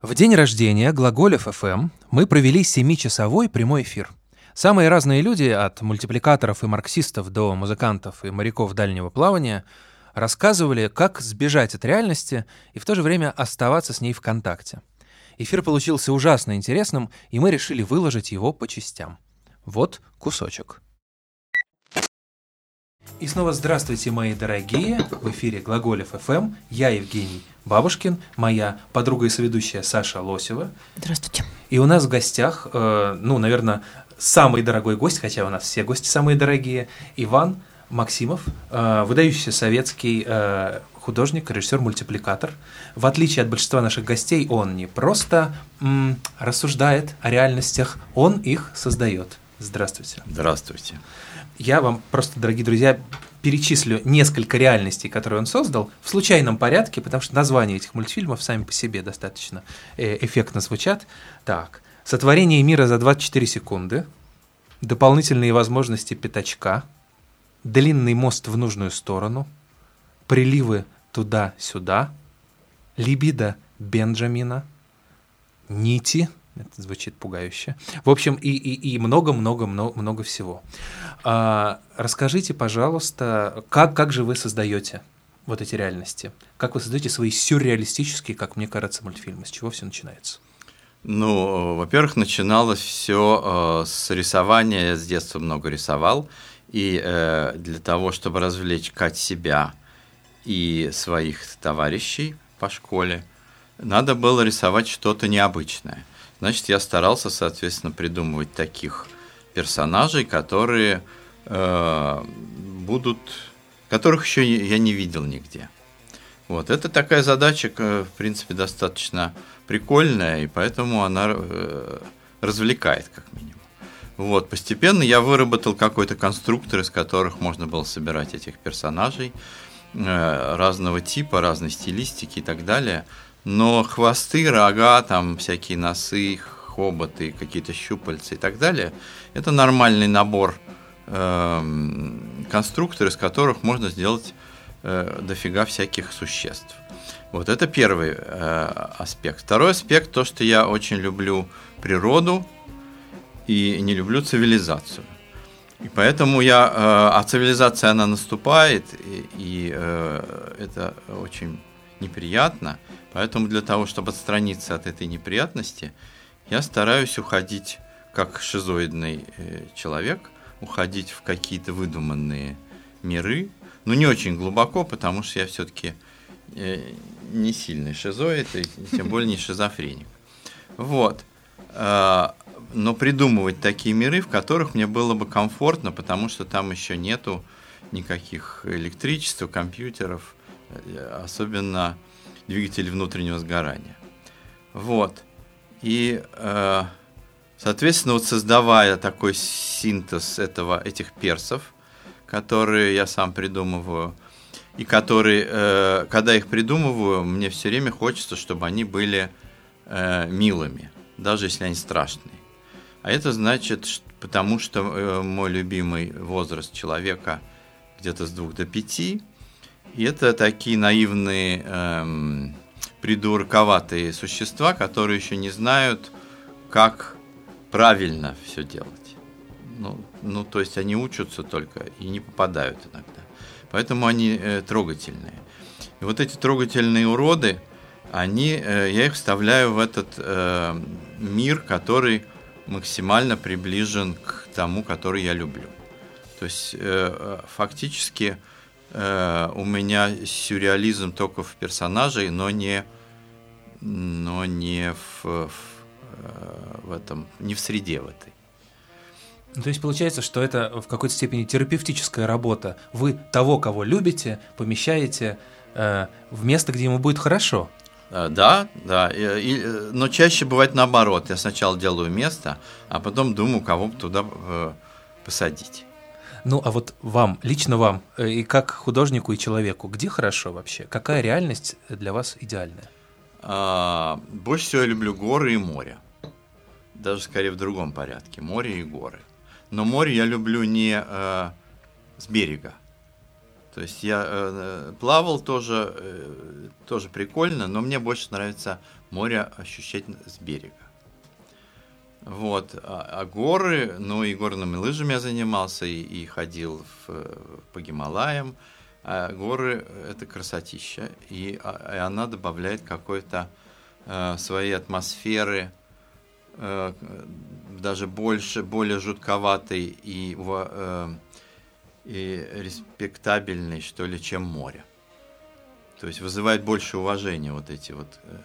В день рождения Глаголев ФМ мы провели семичасовой прямой эфир. Самые разные люди, от мультипликаторов и марксистов до музыкантов и моряков дальнего плавания, рассказывали, как сбежать от реальности и в то же время оставаться с ней в контакте. Эфир получился ужасно интересным, и мы решили выложить его по частям. Вот кусочек. И снова здравствуйте, мои дорогие. В эфире Глаголев ФМ. Я Евгений Бабушкин, моя подруга и соведущая Саша Лосева. Здравствуйте. И у нас в гостях, э, ну, наверное, самый дорогой гость, хотя у нас все гости самые дорогие, Иван Максимов, э, выдающийся советский э, художник, режиссер, мультипликатор. В отличие от большинства наших гостей, он не просто м, рассуждает о реальностях, он их создает. Здравствуйте. Здравствуйте. Я вам просто, дорогие друзья, перечислю несколько реальностей, которые он создал, в случайном порядке, потому что названия этих мультфильмов сами по себе достаточно э, эффектно звучат. Так, «Сотворение мира за 24 секунды», «Дополнительные возможности пятачка», «Длинный мост в нужную сторону», «Приливы туда-сюда», «Либидо Бенджамина», «Нити», это звучит пугающе. В общем, и, много-много-много много всего. А, расскажите, пожалуйста, как, как же вы создаете вот эти реальности? Как вы создаете свои сюрреалистические, как мне кажется, мультфильмы? С чего все начинается? Ну, во-первых, начиналось все э, с рисования. Я с детства много рисовал. И э, для того, чтобы развлечь себя и своих товарищей по школе, надо было рисовать что-то необычное. Значит, я старался, соответственно, придумывать таких персонажей, которые э, будут, которых еще я не видел нигде. Вот, это такая задача, в принципе, достаточно прикольная, и поэтому она э, развлекает, как минимум. Вот, постепенно я выработал какой-то конструктор, из которых можно было собирать этих персонажей э, разного типа, разной стилистики и так далее – но хвосты, рога, там всякие носы, хоботы, какие-то щупальца и так далее, это нормальный набор э, конструкторов, из которых можно сделать э, дофига всяких существ. Вот это первый э, аспект. Второй аспект то, что я очень люблю природу и не люблю цивилизацию. И поэтому я, э, а цивилизация она наступает, и, и э, это очень неприятно. Поэтому для того, чтобы отстраниться от этой неприятности, я стараюсь уходить как шизоидный э, человек, уходить в какие-то выдуманные миры, но не очень глубоко, потому что я все-таки э, не сильный шизоид, и тем более не шизофреник. Вот. А, но придумывать такие миры, в которых мне было бы комфортно, потому что там еще нету никаких электричества, компьютеров, особенно двигатель внутреннего сгорания. Вот. И, э, соответственно, вот создавая такой синтез этого, этих персов, которые я сам придумываю, и которые, э, когда их придумываю, мне все время хочется, чтобы они были э, милыми, даже если они страшные. А это значит, потому что мой любимый возраст человека где-то с двух до пяти – и это такие наивные, эм, придурковатые существа, которые еще не знают, как правильно все делать. Ну, ну, то есть они учатся только и не попадают иногда. Поэтому они э, трогательные. И вот эти трогательные уроды, они, э, я их вставляю в этот э, мир, который максимально приближен к тому, который я люблю. То есть э, э фактически у меня сюрреализм только в персонаже, но не, но не в, в, э, в этом, не в среде в этой. Ну, то есть получается, что это в какой-то степени терапевтическая работа. Вы того, кого любите, помещаете э, в место, где ему будет хорошо. Э, да, да, и, и, но чаще бывает наоборот. Я сначала делаю место, а потом думаю, кого туда э, посадить. Ну, а вот вам, лично вам, э, и как художнику, и человеку, где хорошо вообще? Какая реальность для вас идеальная? А, больше всего я люблю горы и море. Даже скорее в другом порядке. Море и горы. Но море я люблю не э, с берега. То есть я э, плавал тоже, э, тоже прикольно, но мне больше нравится море ощущать с берега. Вот. А, а горы, ну и горными лыжами я занимался и, и ходил в, по Гималаям. А горы – это красотища, и, а, и она добавляет какой-то э, своей атмосферы, э, даже больше, более жутковатой и, э, и респектабельной, что ли, чем море. То есть вызывает больше уважения вот эти вот э,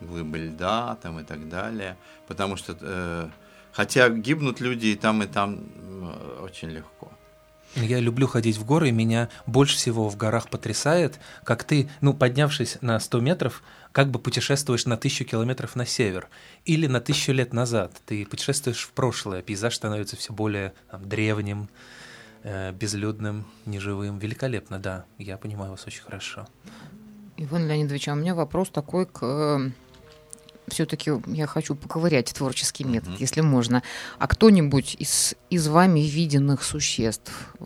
глыбы льда там и так далее. Потому что, э, хотя гибнут люди и там, и там э, очень легко. Я люблю ходить в горы, и меня больше всего в горах потрясает, как ты, ну, поднявшись на 100 метров, как бы путешествуешь на тысячу километров на север или на тысячу лет назад. Ты путешествуешь в прошлое, пейзаж становится все более там, древним, э, безлюдным, неживым. Великолепно, да, я понимаю вас очень хорошо. Иван Леонидович, а у меня вопрос такой к э, все-таки я хочу поковырять творческий метод, mm-hmm. если можно. А кто-нибудь из, из вами виденных существ э,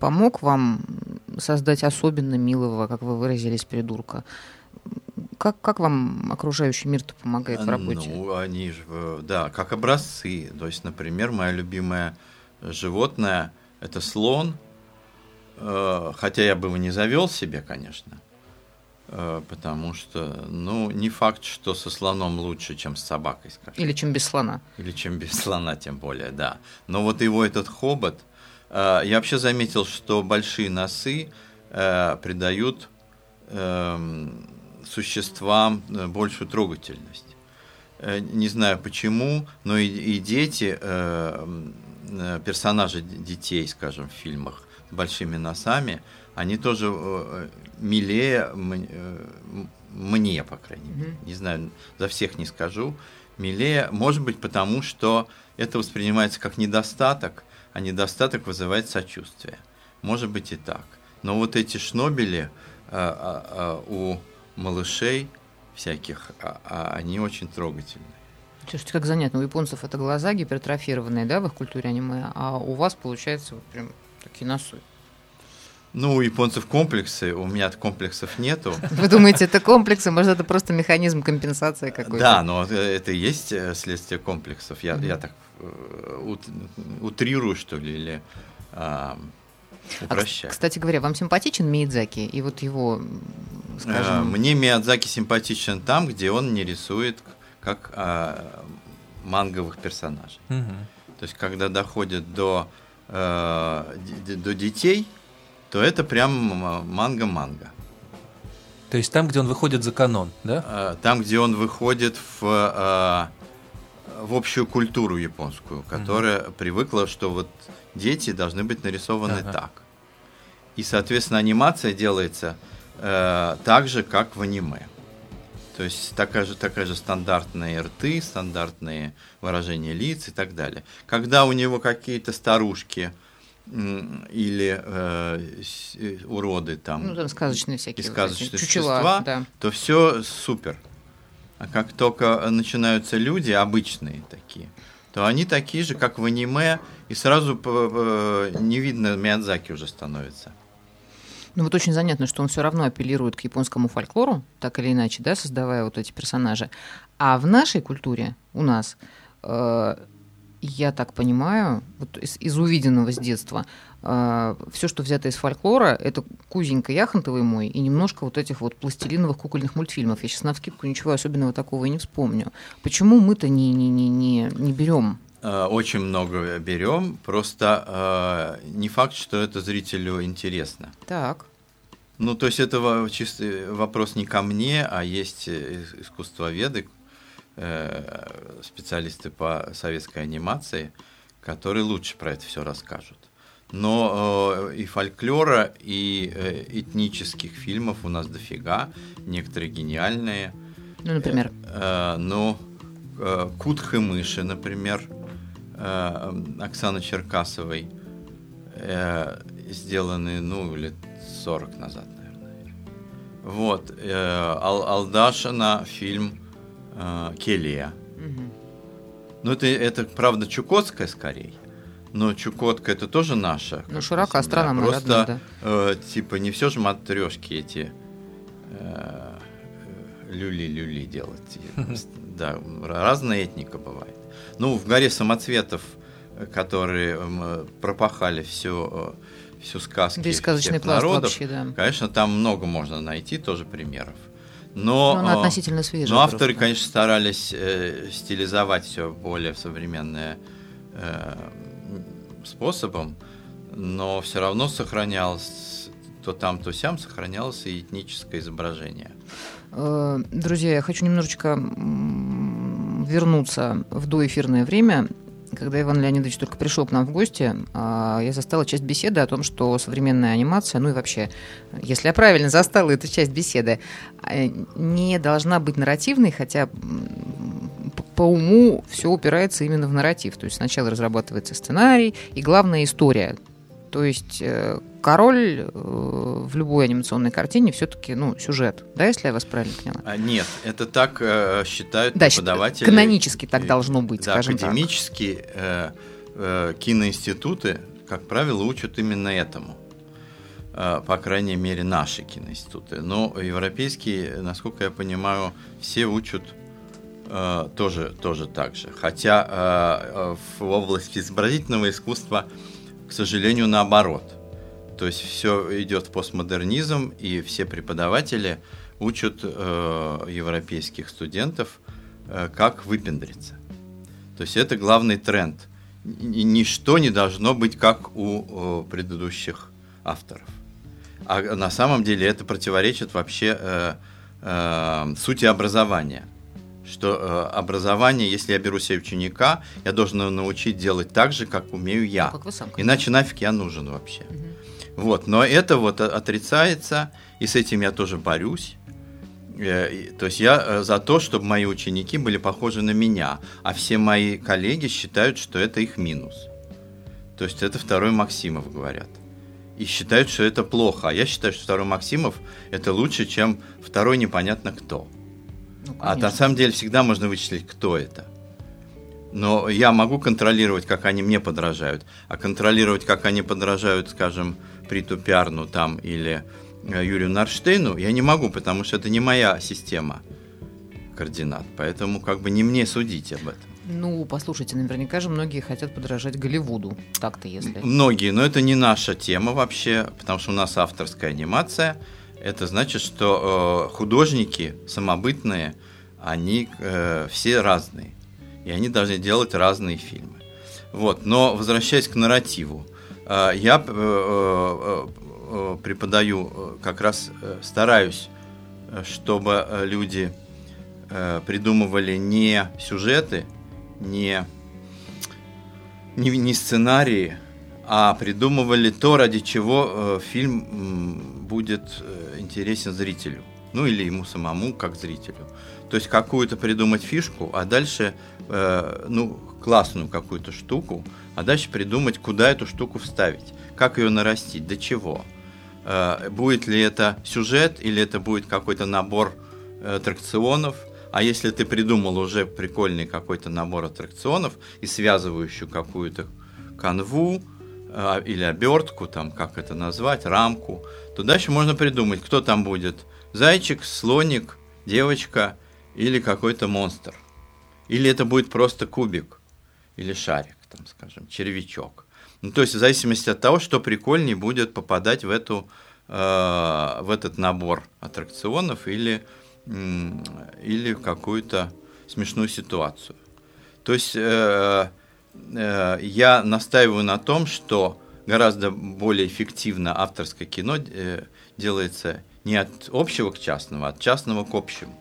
помог вам создать особенно милого, как вы выразились, придурка? Как, как вам окружающий мир-то помогает в работе? Ну, они же, э, да, как образцы. То есть, например, мое любимое животное – это слон, э, хотя я бы его не завел себе, конечно – потому что, ну, не факт, что со слоном лучше, чем с собакой, скажем. Или чем без слона. Или чем без слона, тем более, да. Но вот его этот хобот, э, я вообще заметил, что большие носы э, придают эм, существам большую трогательность. Не знаю почему, но и, и дети, персонажи детей, скажем, в фильмах с большими носами, они тоже э, милее э, мне, по крайней мере. Не знаю, за всех не скажу. Милее, может быть, потому что это воспринимается как недостаток, а недостаток вызывает сочувствие. Может быть и так. Но вот эти шнобели а, а, а, у малышей всяких, они очень трогательные. Слушайте, как занятно. У японцев это глаза гипертрофированные, да, в их культуре аниме, а у вас, получается, вот прям такие носы. Ну, у японцев комплексы, у меня комплексов нету. Вы думаете, это комплексы? Может, это просто механизм компенсации какой-то? Да, но это и есть э, следствие комплексов. Я, mm-hmm. я так э, утрирую, что ли, или а, упрощаю. А, кстати говоря, вам симпатичен Миядзаки? И вот его, скажем... А, мне Миядзаки симпатичен там, где он не рисует как а, манговых персонажей. Mm-hmm. То есть, когда доходит до, а, до детей то это прям манга-манга. То есть там, где он выходит за канон, да? А, там, где он выходит в, а, в общую культуру японскую, которая угу. привыкла, что вот дети должны быть нарисованы ага. так. И, соответственно, анимация делается э, так же, как в аниме. То есть такая же, такая же стандартные рты, стандартные выражения лиц и так далее. Когда у него какие-то старушки, или э, э, уроды там, ну, там сказочные всякие, и сказочные вот существа, да. то все супер. А как только начинаются люди обычные такие, то они такие же, как в аниме, и сразу не видно Миядзаки уже становится. Ну вот очень занятно, что он все равно апеллирует к японскому фольклору, так или иначе, да, создавая вот эти персонажи. А в нашей культуре, у нас, э, я так понимаю, вот из, из увиденного с детства, э, все, что взято из фольклора, это Кузенька Яхонтовый мой и немножко вот этих вот пластилиновых кукольных мультфильмов. Я сейчас на вскидку ничего особенного такого и не вспомню. Почему мы-то не, не, не, не, не берем? Очень много берем, просто э, не факт, что это зрителю интересно. Так. Ну, то есть это чистый вопрос не ко мне, а есть э, искусствоведы, Э, специалисты по советской анимации, которые лучше про это все расскажут. Но э, и фольклора, и э, этнических фильмов у нас дофига, некоторые гениальные. Ну, например? Э, э, ну, э, Кутх и мыши, например, э, Оксаны Черкасовой, э, сделанные, ну, лет 40 назад, наверное. Вот, э, Ал Алдашина фильм э, Келия. Угу. Ну, это, это, правда, Чукотская скорее. но Чукотка это тоже наша. Ну, широка страна, мы Просто, родная, да. э, типа, не все же матрешки эти э, люли-люли делать. Да, разная этника бывает. Ну, в горе самоцветов, э, которые м, пропахали все, всю сказки Весь сказочный всех народов, вообще, да. конечно, там много можно найти тоже примеров. Но Но, она э, относительно свежая. но авторы, просто. конечно, старались э, стилизовать все более современное э, способом, но все равно сохранялось то там, то сям сохранялось и этническое изображение. Э, Друзья, я хочу немножечко вернуться в доэфирное время. Когда Иван Леонидович только пришел к нам в гости, а, я застала часть беседы о том, что современная анимация, ну и вообще, если я правильно застала эту часть беседы, э, не должна быть нарративной, хотя по уму все упирается именно в нарратив. То есть сначала разрабатывается сценарий и главная история. То есть э, король э, в любой анимационной картине все-таки ну, сюжет, да, если я вас правильно поняла? А нет, это так э, считают Да, преподаватели. канонически так должно быть, да, скажем так. академически э, э, киноинституты, как правило, учат именно этому. Э, по крайней мере, наши киноинституты. Но европейские, насколько я понимаю, все учат э, тоже, тоже так же. Хотя э, э, в области изобразительного искусства, к сожалению, наоборот. То есть все идет в постмодернизм, и все преподаватели учат э, европейских студентов, э, как выпендриться. То есть это главный тренд. Ничто не должно быть как у э, предыдущих авторов. А на самом деле это противоречит вообще э, э, сути образования. Что э, образование, если я беру себе ученика, я должен его научить делать так же, как умею я. Ну, как вы сам Иначе нафиг я нужен вообще. Вот, но это вот отрицается, и с этим я тоже борюсь. Э, То есть я э, за то, чтобы мои ученики были похожи на меня, а все мои коллеги считают, что это их минус. То есть это второй Максимов, говорят. И считают, что это плохо. А я считаю, что второй Максимов это лучше, чем второй непонятно кто. Ну, А на самом деле всегда можно вычислить, кто это. Но я могу контролировать, как они мне подражают. А контролировать, как они подражают, скажем, Приту Пиарну там или э, Юрию Нарштейну, я не могу, потому что это не моя система координат. Поэтому как бы не мне судить об этом. Ну, послушайте, наверняка же многие хотят подражать Голливуду. Так-то, если. Многие, но это не наша тема вообще, потому что у нас авторская анимация. Это значит, что э, художники самобытные, они э, все разные. И они должны делать разные фильмы. Вот. Но возвращаясь к нарративу, э, я э, э, э, преподаю, как раз стараюсь, чтобы люди придумывали не сюжеты, не не, не сценарии, а придумывали то, ради чего фильм будет интересен зрителю. Ну или ему самому, как зрителю. То есть какую-то придумать фишку, а дальше, ну, классную какую-то штуку, а дальше придумать, куда эту штуку вставить, как ее нарастить, до чего. Э, будет ли это сюжет или это будет какой-то набор э, аттракционов, а если ты придумал уже прикольный какой-то набор аттракционов и связывающую какую-то канву э, или обертку, там, как это назвать, рамку, то дальше можно придумать, кто там будет. Зайчик, слоник, девочка или какой-то монстр. Или это будет просто кубик или шарик, там, скажем, червячок. Ну, то есть в зависимости от того, что прикольнее будет попадать в, эту, э, в этот набор аттракционов или, м, или какую-то смешную ситуацию. То есть э, э, я настаиваю на том, что гораздо более эффективно авторское кино э, делается не от общего к частному, а от частного к общему.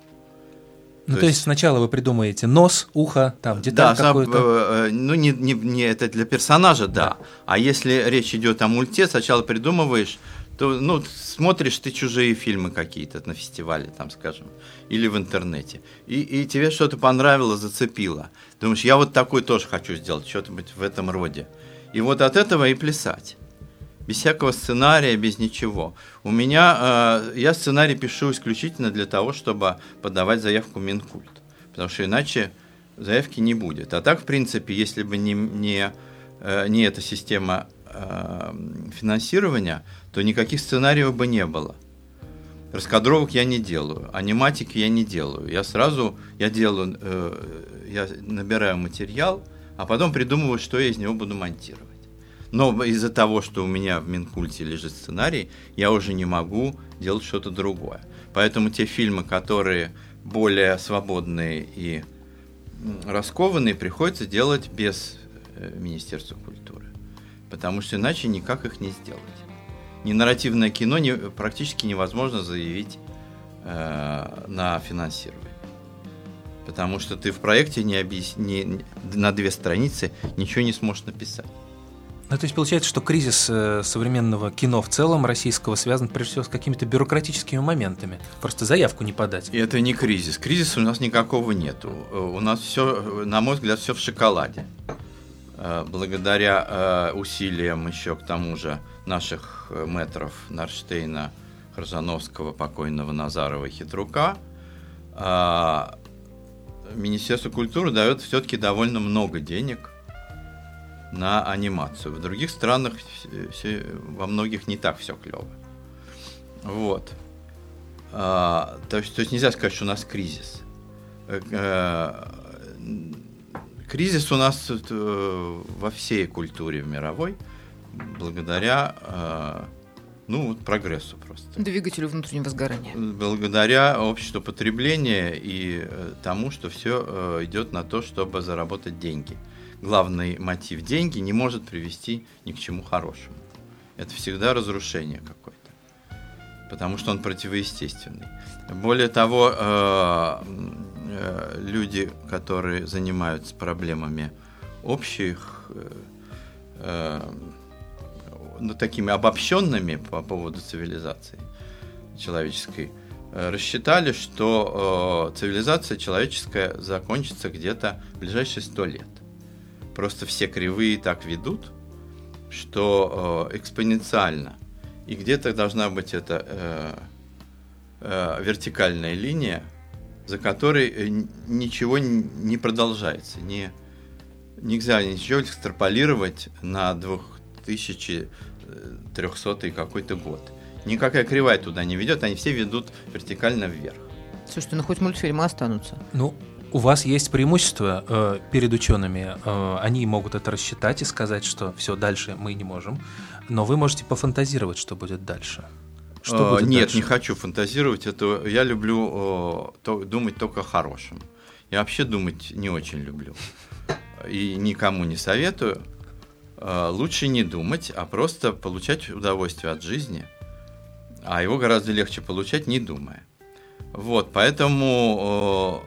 Ну, То то, есть- есть сначала вы придумаете нос, ухо, там, деталь сам, какую-то. э, э, ну, не, не, не это для персонажа, да. А если речь идет о мульте, сначала придумываешь, то, ну, смотришь ты чужие фильмы какие-то на фестивале, там, скажем, или в интернете, и, и тебе что-то понравилось, зацепило. Думаешь, я вот такой тоже хочу сделать, что-то быть в этом роде. И вот от этого и плясать. Без всякого сценария, без ничего. У меня, э, я сценарий пишу исключительно для того, чтобы подавать заявку Минкульт. Потому что иначе заявки не будет. А так, в принципе, если бы не, не э, не эта система э, финансирования, то никаких сценариев бы не было. Раскадровок я не делаю, аниматики я не делаю. Я сразу, я делаю, э, я набираю материал, а потом придумываю, что я из него буду монтировать. Но из-за того, что у меня в Минкульте лежит сценарий, я уже не могу делать что-то другое. Поэтому те фильмы, которые более свободные и раскованные, приходится делать без э, Министерства культуры. Потому что иначе никак их не сделать. Не нарративное кино не, практически невозможно заявить э, на финансирование. Потому что ты в проекте не объяс... не, на две страницы ничего не сможешь написать. Ну, то есть получается, что кризис э, современного кино в целом российского связан прежде всего с какими-то бюрократическими моментами. Просто заявку не подать. И это не кризис. Кризиса у нас никакого нету. Э, у нас все, на мой взгляд, все в шоколаде. Э, благодаря усилиям еще к тому же наших метров Нарштейна, Хржановского, покойного Назарова и Хитрука, Министерство культуры дает все-таки довольно много денег – на анимацию. В других странах все, во многих не так все клево. Вот. А, то, то есть нельзя сказать, что у нас кризис. Э, э, кризис у нас э, во всей культуре мировой благодаря ну, вот прогрессу просто. Двигателю внутреннего сгорания. Благодаря обществу потребления и тому, что все идет на то, чтобы заработать деньги главный мотив деньги не может привести ни к чему хорошему. Это всегда разрушение какое-то, потому что он противоестественный. Более того, э, э, люди, которые занимаются проблемами общих, э, ну, такими обобщенными по поводу цивилизации человеческой, рассчитали, что цивилизация человеческая закончится где-то в ближайшие сто лет. Просто все кривые так ведут, что э, экспоненциально. И где-то должна быть эта э, э, вертикальная линия, за которой э, ничего не продолжается. Не, нельзя ничего экстраполировать на 2300 какой-то год. Никакая кривая туда не ведет, они все ведут вертикально вверх. Слушайте, ну хоть мультфильмы останутся. Ну, у вас есть преимущество э, перед учеными. Э, они могут это рассчитать и сказать, что все, дальше мы не можем. Но вы можете пофантазировать, что будет дальше. Что будет Нет, дальше? не хочу фантазировать. Это я люблю э, то, думать только о хорошем. Я вообще думать не очень люблю. И никому не советую. Э, лучше не думать, а просто получать удовольствие от жизни. А его гораздо легче получать, не думая. Вот, поэтому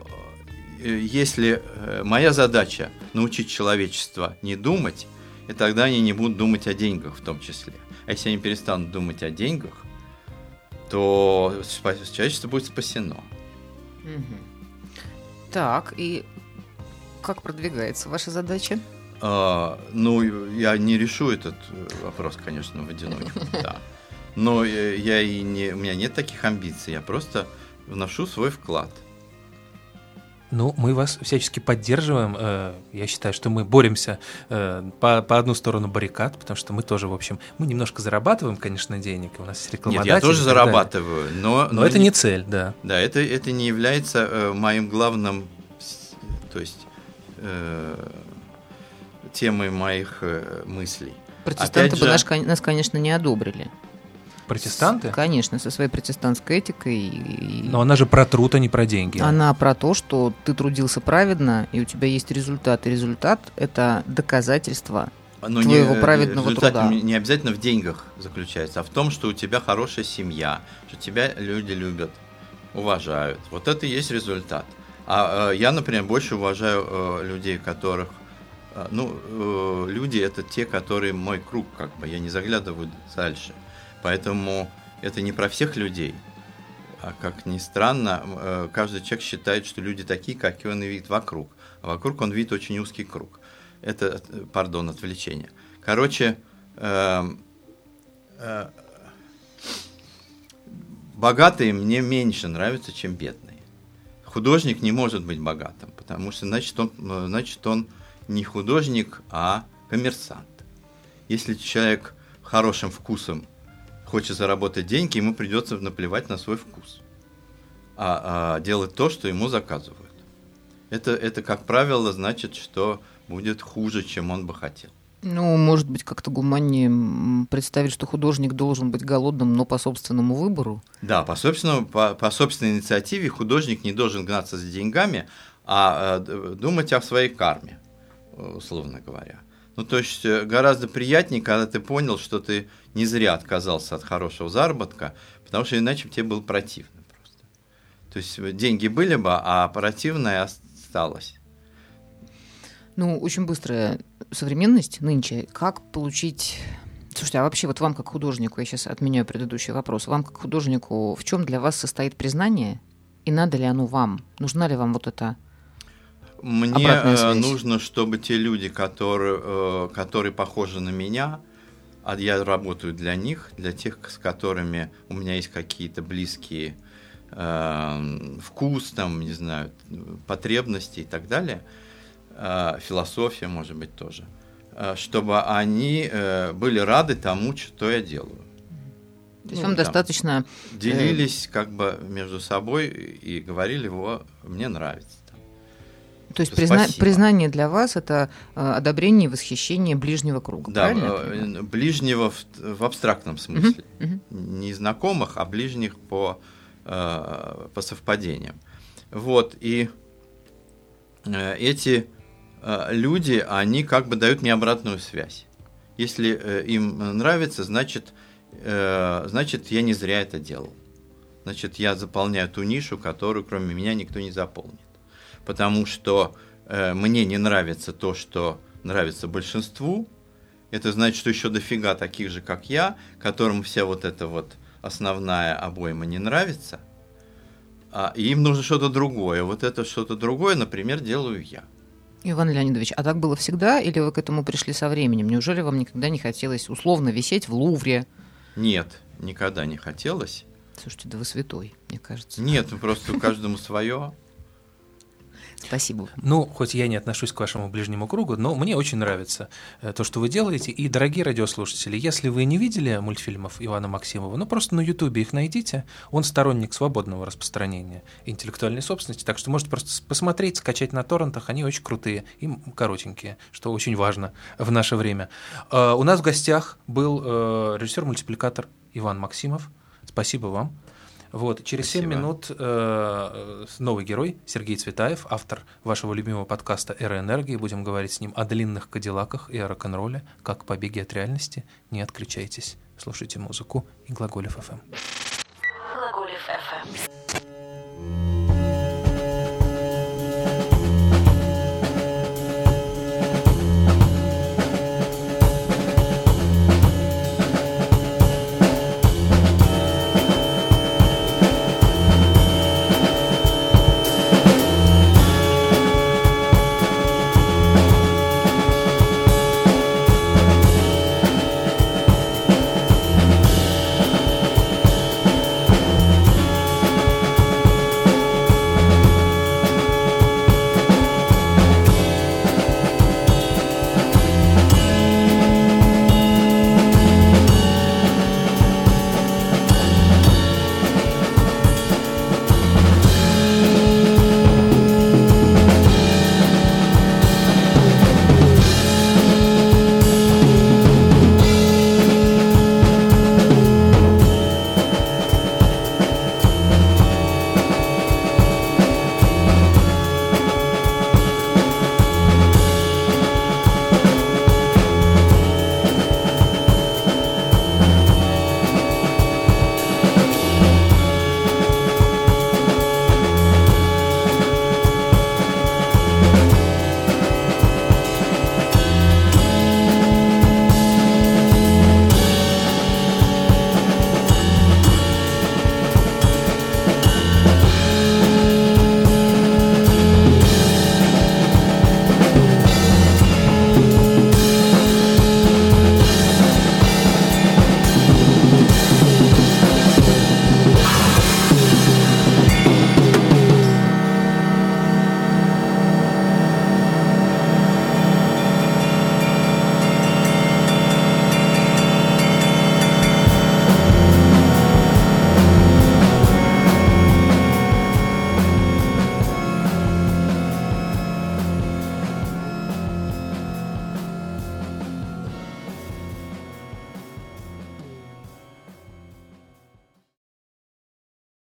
э, если э, моя задача научить человечество не думать, и тогда они не будут думать о деньгах в том числе. А если они перестанут думать о деньгах, то человечество будет спасено. Так, и как продвигается ваша задача? А, ну, я не решу этот э, вопрос, конечно, в одиночку, да. Но я и не, у меня нет таких амбиций, я просто вношу свой вклад – ну, мы вас всячески поддерживаем. Э, я считаю, что мы боремся э, по, по одну сторону баррикад, потому что мы тоже, в общем, мы немножко зарабатываем, конечно, денег. У нас есть рекламодатели. Нет, я тоже зарабатываю, но... Но, но это не цель, да. Да, это, это не является моим главным, то есть, темой моих э, мыслей. Протестанты бы наш, нас, конечно, не одобрили. Протестанты? С, конечно, со своей протестантской этикой. Но она же про труд, а не про деньги. Она про то, что ты трудился праведно, и у тебя есть результат. И результат – это доказательство но твоего не, праведного результат труда. не обязательно в деньгах заключается, а в том, что у тебя хорошая семья, что тебя люди любят, уважают. Вот это и есть результат. А э, я, например, больше уважаю э, людей, которых э, ну, э, люди это те, которые мой круг, как бы, я не заглядываю дальше. Поэтому это не про всех людей. А как ни странно, э, каждый человек считает, что люди такие, как и он видит вокруг. А вокруг он видит очень узкий круг. Это, пардон, отвлечение. Короче, э, э, богатые мне меньше нравятся, чем бедные. Художник не может быть богатым, потому что значит он, значит он не художник, а коммерсант. Если человек хорошим вкусом хочет заработать деньги, ему придется наплевать на свой вкус, а, а делать то, что ему заказывают. Это, это, как правило, значит, что будет хуже, чем он бы хотел. Ну, может быть, как-то гуманнее представить, что художник должен быть голодным, но по собственному выбору. Да, по, собственному, по, по собственной инициативе художник не должен гнаться за деньгами, а э, думать о своей карме, условно говоря. Ну, то есть э, гораздо приятнее, когда ты понял, что ты не зря отказался от хорошего заработка, потому что иначе тебе было противно просто. То есть э, деньги были бы, а противное осталось. Ну, очень быстрая современность нынче. Как получить... Слушайте, а вообще вот вам как художнику, я сейчас отменяю предыдущий вопрос, вам как художнику, в чем для вас состоит признание? И надо ли оно вам? Нужна ли вам вот эта Мне э, нужно, чтобы те люди, которые, э, которые похожи на меня, а я работаю для них, для тех, с которыми у меня есть какие-то близкие э, вкус, там, не знаю, потребности и так далее – Э, философия, может быть, тоже, э, чтобы они э, были рады тому, что я делаю. То есть ну, вам там, достаточно... Делились как бы между собой и говорили, его мне нравится. То есть призна... признание для вас это одобрение и восхищение ближнего круга, да, правильно? ближнего в, в абстрактном смысле. Угу, угу. Не знакомых, а ближних по, по совпадениям. Вот, и эти Э, люди, они как бы дают мне обратную связь. Если э, им нравится, значит, э, значит, я не зря это делал. Значит, я заполняю ту нишу, которую кроме меня никто не заполнит. Потому что мне не нравится то, что нравится большинству. Это значит, что еще дофига таких же, как я, которым вся вот эта вот основная обойма не нравится. А им нужно что-то другое. Вот это что-то другое, например, делаю я. Иван Леонидович, а так было всегда или вы к этому пришли со временем? Неужели вам никогда не хотелось условно висеть в Лувре? Нет, никогда не хотелось. Слушайте, да вы святой, мне кажется. Нет, просто каждому свое. Спасибо. Ну, хоть я не отношусь к вашему ближнему кругу, но мне очень нравится э, то, что вы делаете. И, дорогие радиослушатели, если вы не видели мультфильмов Ивана Максимова, ну просто на Ютубе их найдите. Он сторонник свободного распространения интеллектуальной собственности, так что можете просто посмотреть, скачать на торрентах, они очень крутые и коротенькие, что очень важно в наше время. Э, у нас в гостях был э, режиссер-мультипликатор Иван Максимов. Спасибо вам. Вот, через Спасибо. 7 минут э, э, новый герой Сергей Цветаев, автор вашего любимого подкаста «Эра энергии». Будем говорить с ним о длинных кадиллаках и о рок-н-ролле, как побеги от реальности. Не отключайтесь, слушайте музыку и Глаголев FM. Глаголев FM.